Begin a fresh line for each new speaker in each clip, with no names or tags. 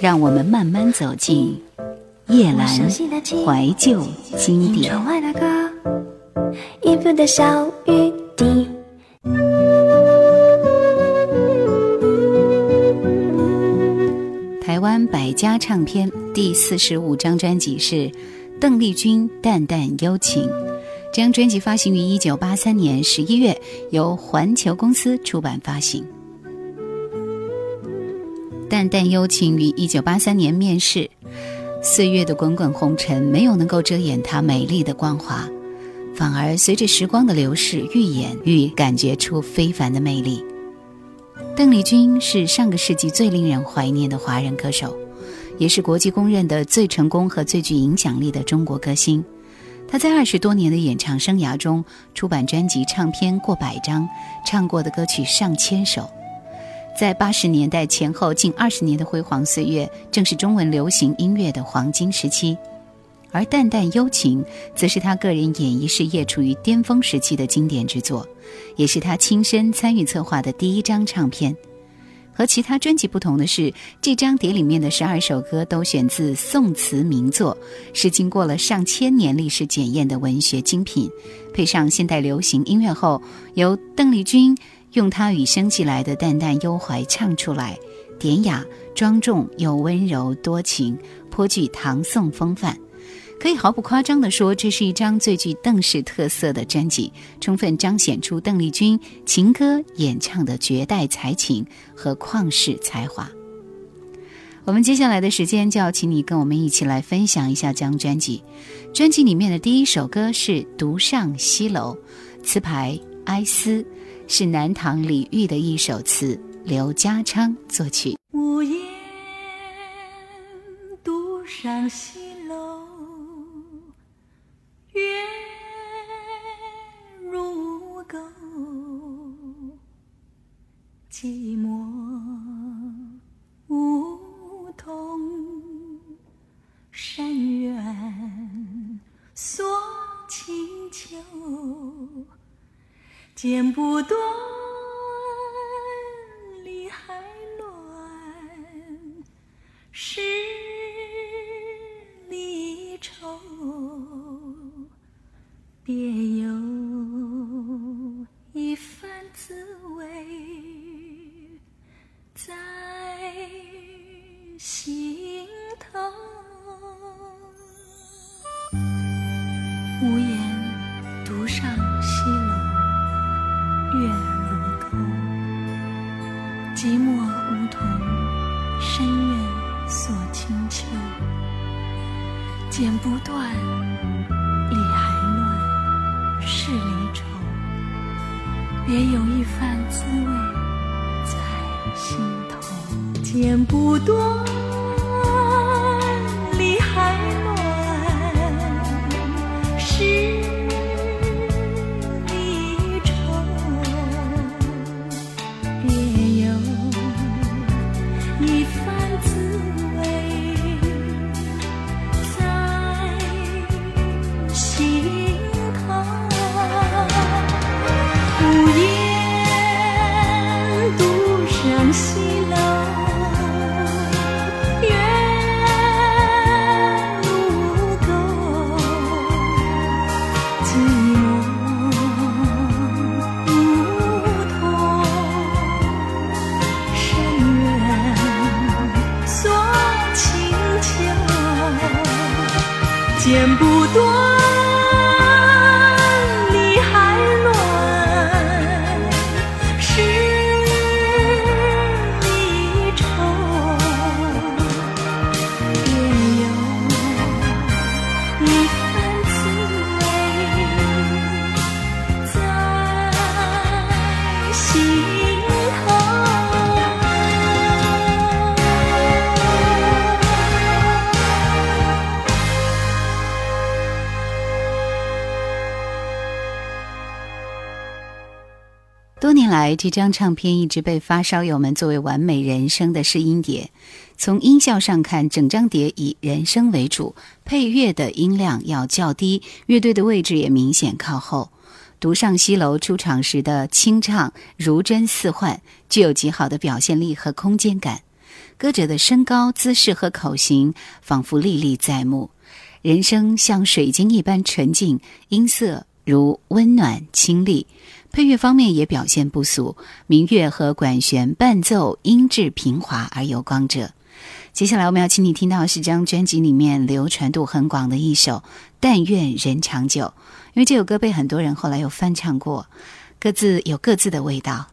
让我们慢慢走进夜阑怀旧经典。台湾百家唱片第四十五张专辑是邓丽君《淡淡幽情》，这张专辑发行于一九八三年十一月，由环球公司出版发行。淡淡幽情于一九八三年面世，岁月的滚滚红尘没有能够遮掩她美丽的光华，反而随着时光的流逝，愈演愈感觉出非凡的魅力。邓丽君是上个世纪最令人怀念的华人歌手，也是国际公认的最成功和最具影响力的中国歌星。她在二十多年的演唱生涯中，出版专辑唱片过百张，唱过的歌曲上千首。在八十年代前后近二十年的辉煌岁月，正是中文流行音乐的黄金时期，而《淡淡幽情》则是他个人演艺事业处于巅峰时期的经典之作，也是他亲身参与策划的第一张唱片。和其他专辑不同的是，这张碟里面的十二首歌都选自宋词名作，是经过了上千年历史检验的文学精品，配上现代流行音乐后，由邓丽君。用他与生俱来的淡淡幽怀唱出来，典雅庄重又温柔多情，颇具唐宋风范。可以毫不夸张地说，这是一张最具邓氏特色的专辑，充分彰显出邓丽君情歌演唱的绝代才情和旷世才华。我们接下来的时间就要请你跟我们一起来分享一下这张专辑。专辑里面的第一首歌是《独上西楼》，词牌哀思。是南唐李煜的一首词，刘家昌作曲。
无言独上西楼，月如钩，寂寞梧桐山远锁清秋。剪不断，理还乱，是离愁，别有多年
来，这张唱片一直被发烧友们作为完美人生的试音碟。从音效上看，整张碟以人声为主，配乐的音量要较低，乐队的位置也明显靠后。独上西楼出场时的清唱如真似幻，具有极好的表现力和空间感。
歌者的身高、姿势和口型仿佛历历在目，人声像水晶一般纯净，音色如温暖清丽。配乐方面也表现不俗，民乐和管弦伴奏音质平滑而有光泽。接下来我们要请你听到是这张专辑里面流传度很广的一首《但愿人长久》，因为这首歌被很多人后来又翻唱过，各自有各自的味道。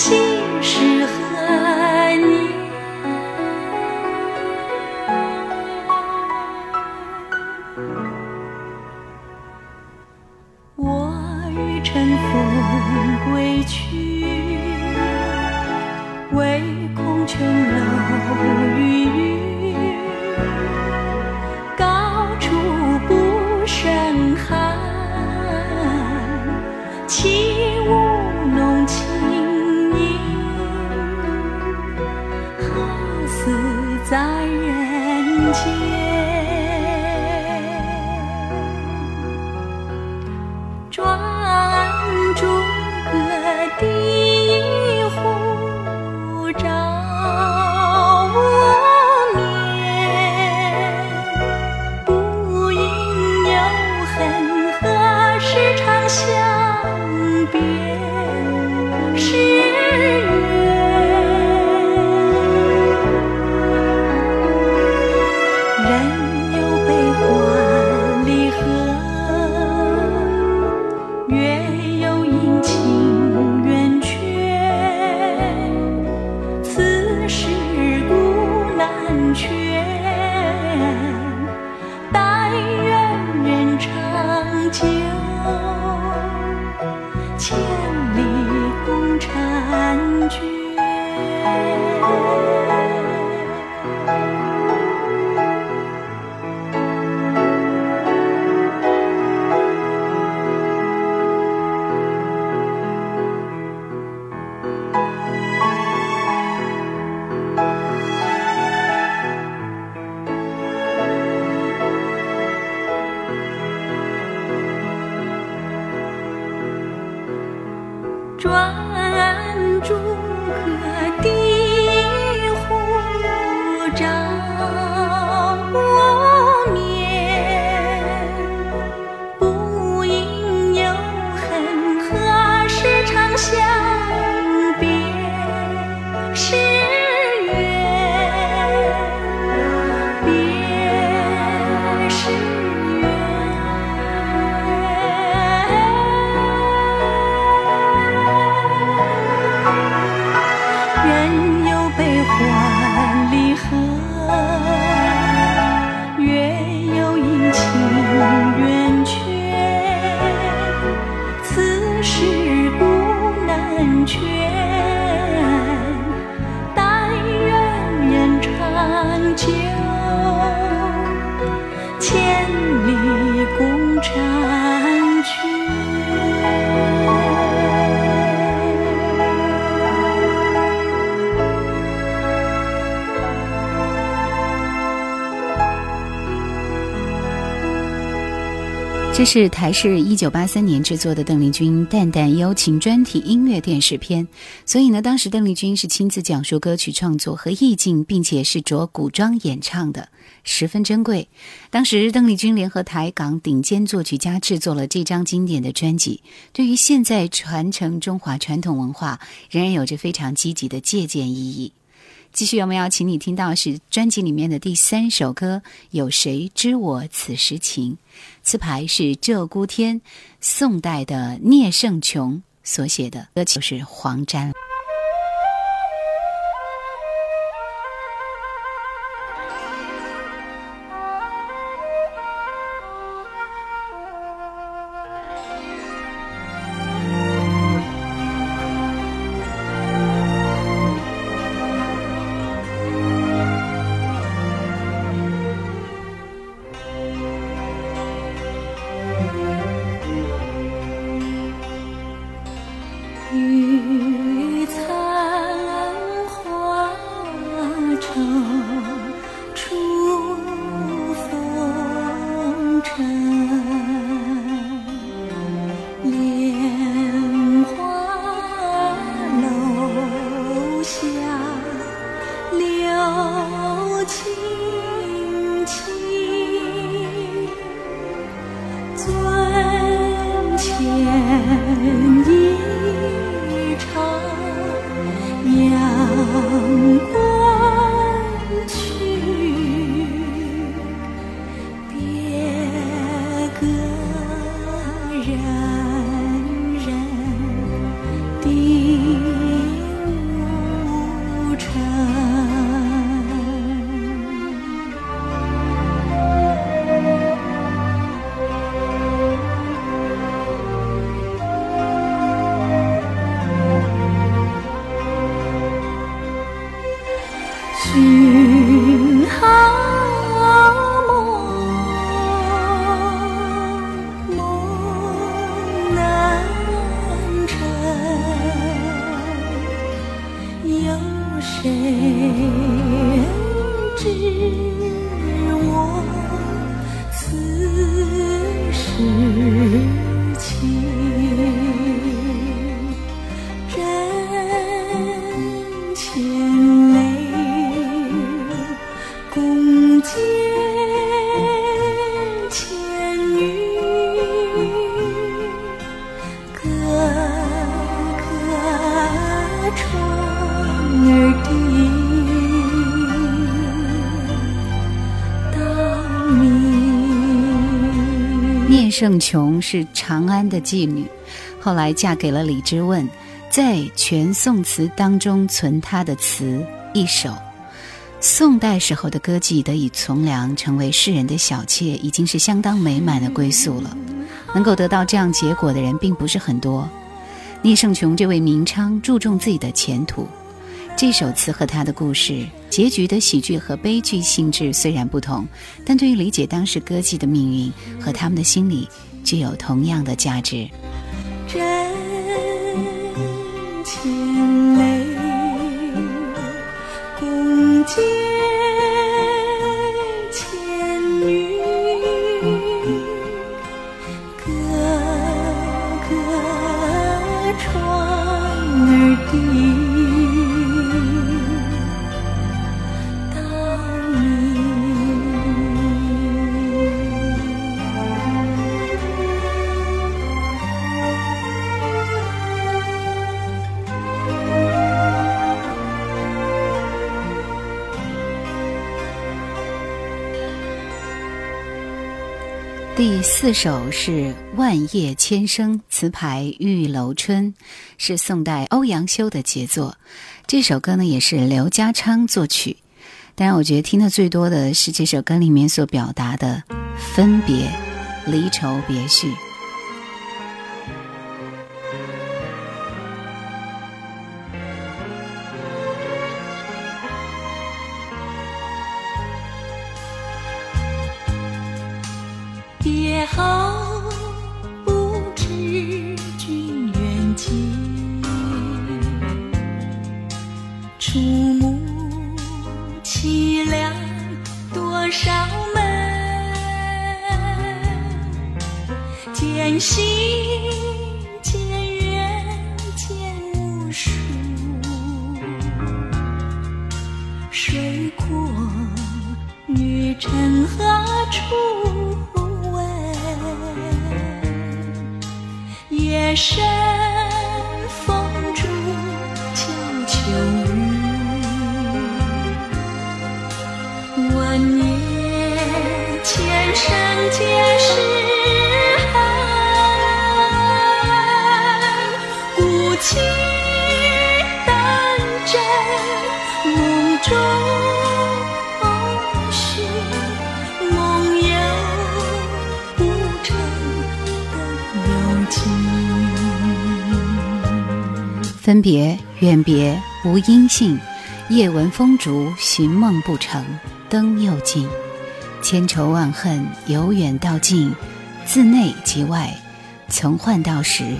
这是台视一九八三年制作的邓丽君《淡淡幽情》专题音乐电视片，所以呢，当时邓丽君是亲自讲述歌曲创作和意境，并且是着古装演唱的，十分珍贵。当时邓丽君联合台港顶尖作曲家制作了这张经典的专辑，对于现在传承中华传统文化，仍然有着非常积极的借鉴意义。继续，我们要请你听到是专辑里面的第三首歌，《有谁知我此时情》。词牌是鹧鸪天，宋代的聂胜琼所写的歌曲是黄沾。
聂胜琼是长安的妓女，后来嫁给了李之问，在全宋词当中存他的词一首。宋代时候的歌妓得以从良，成为世人的小妾，已经是相当美满的归宿了。能够得到这样结果的人并不是很多。聂胜琼这位名娼注重自己的前途。这首词和他的故事结局的喜剧和悲剧性质虽然不同，但对于理解当时歌妓的命运和他们的心理具有同样的价值。
真情泪，共结。
第四首是《万叶千声》，词牌玉楼春，是宋代欧阳修的杰作。这首歌呢，也是刘家昌作曲。当然，我觉得听的最多的是这首歌里面所表达的分别、离愁别绪。
好
分别远别无音信，夜闻风烛寻梦不成，灯又尽，千愁万恨由远到近，自内及外，从幻到实，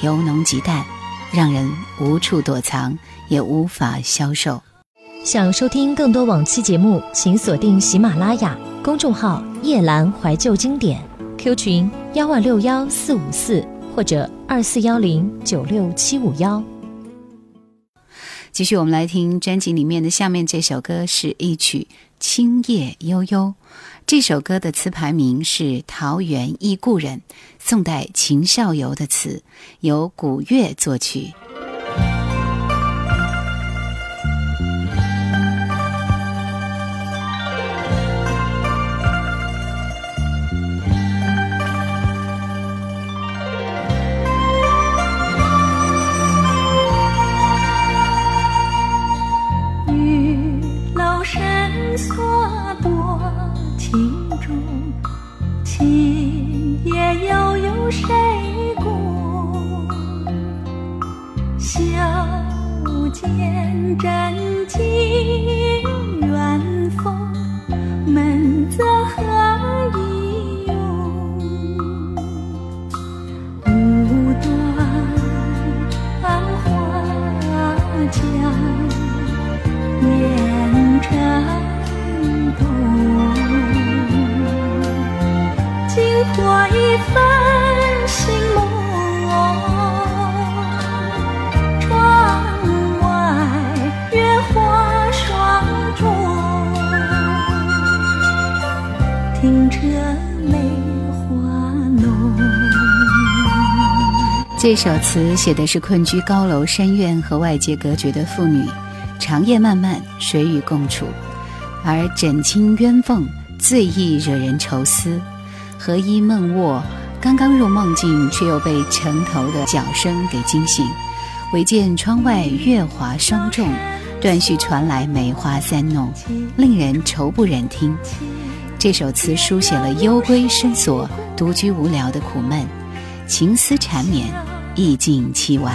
由浓及淡，让人无处躲藏，也无法消受。
想收听更多往期节目，请锁定喜马拉雅公众号“夜阑怀旧经典 ”，Q 群幺二六幺四五四或者二四幺零九六七五幺。
继续，我们来听专辑里面的下面这首歌，是一曲《青叶悠悠》。这首歌的词牌名是《桃源忆故人》，宋代秦孝游的词，由古月作曲。又有谁共笑，见真情。这首词写的是困居高楼深院和外界隔绝的妇女，长夜漫漫，谁与共处？而枕清鸳凤，最易惹人愁思。合衣梦卧，刚刚入梦境，却又被城头的脚声给惊醒。唯见窗外月华霜重，断续传来梅花三弄，令人愁不忍听。这首词书写了幽闺深锁、独居无聊的苦闷，情思缠绵。意境凄婉。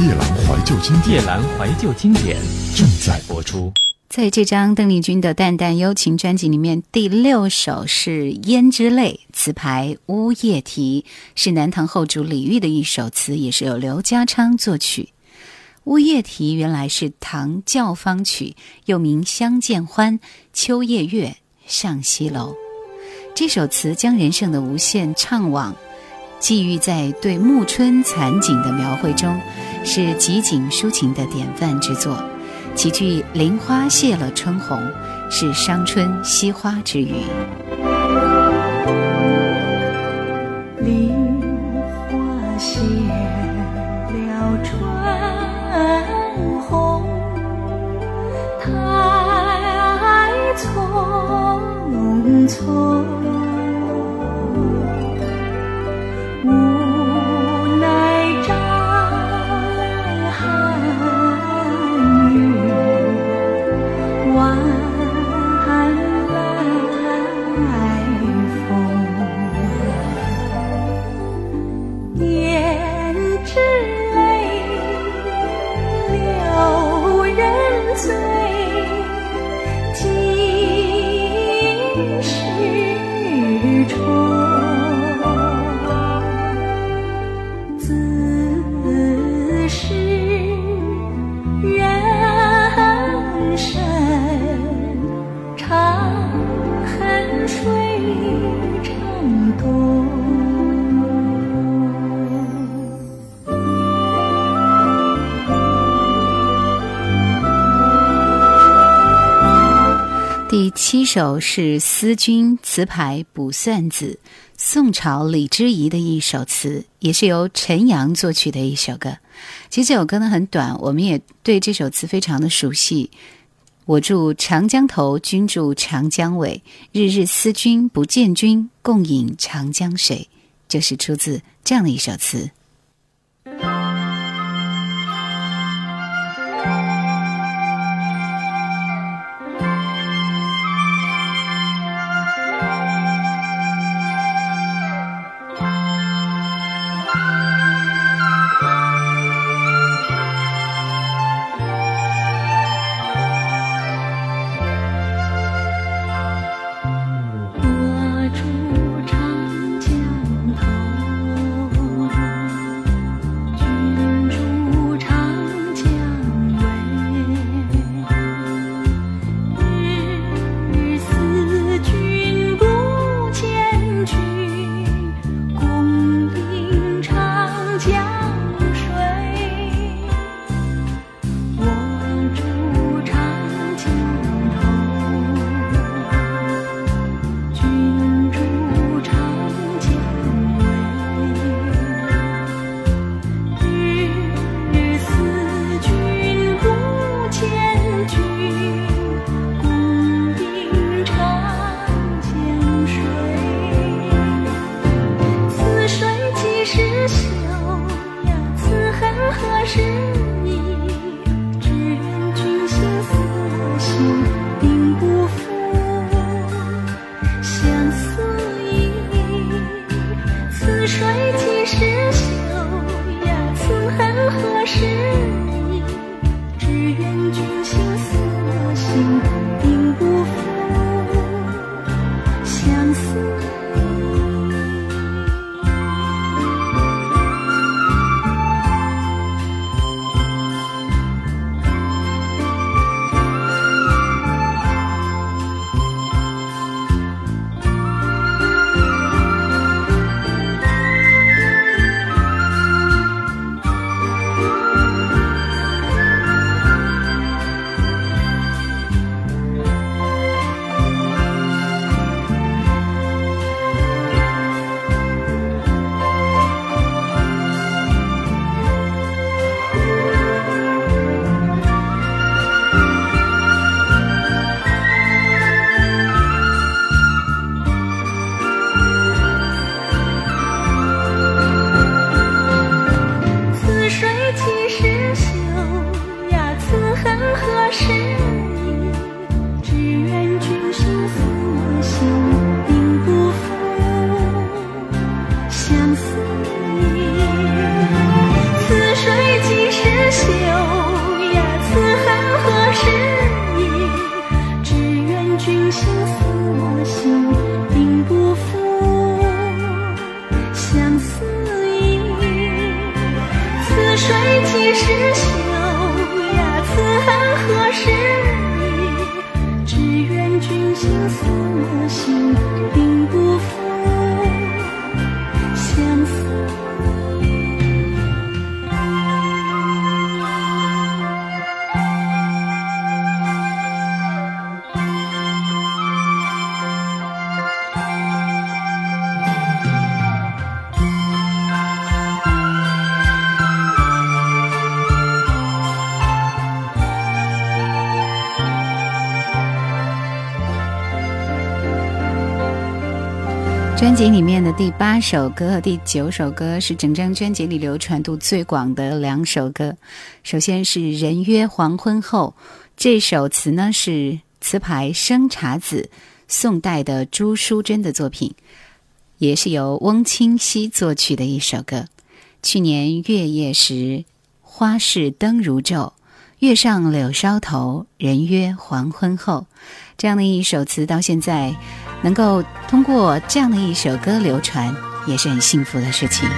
夜阑怀旧经典，
夜阑怀旧经典
正在
播出。
在这张邓丽君的《淡淡幽情》专辑里面，第六首是《胭脂泪》，词牌乌夜啼，是南唐后主李煜的一首词，也是由刘家昌作曲。乌夜啼原来是唐教坊曲，又名《相见欢》，秋夜月上西楼。这首词将人生的无限怅惘。寄寓在对暮春残景的描绘中，是极景抒情的典范之作。其句“林花谢了春红”，是伤春惜花之语。
林花谢了春红，太匆匆。首是思君词牌卜算子，宋朝李之仪的一首词，也是由陈阳作曲的一首歌。其实这首歌呢很短，我们也对这首词非常的熟悉。我住长江头，君住长江尾，日日思君不见君，共饮长江水，就是出自这样的一首词。是心专辑里面的第八首歌和第九首歌是整张专辑里流传度最广的两首歌。首先是《人约黄昏后》，这首词呢是词牌生查子，宋代的朱淑珍的作品，也是由翁清溪作曲的一首歌。去年月夜时，花市灯如昼，月上柳梢头，人约黄昏后。这样的一首词到现在。能够通过这样的一首歌流传，也是很幸福的事情。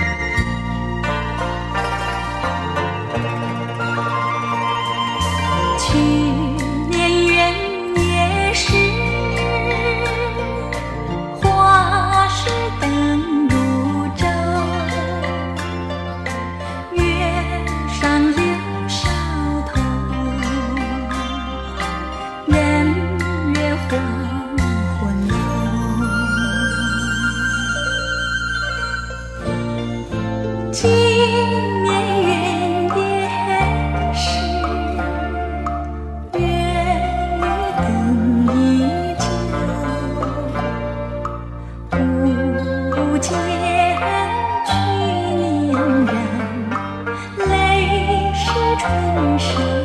不见。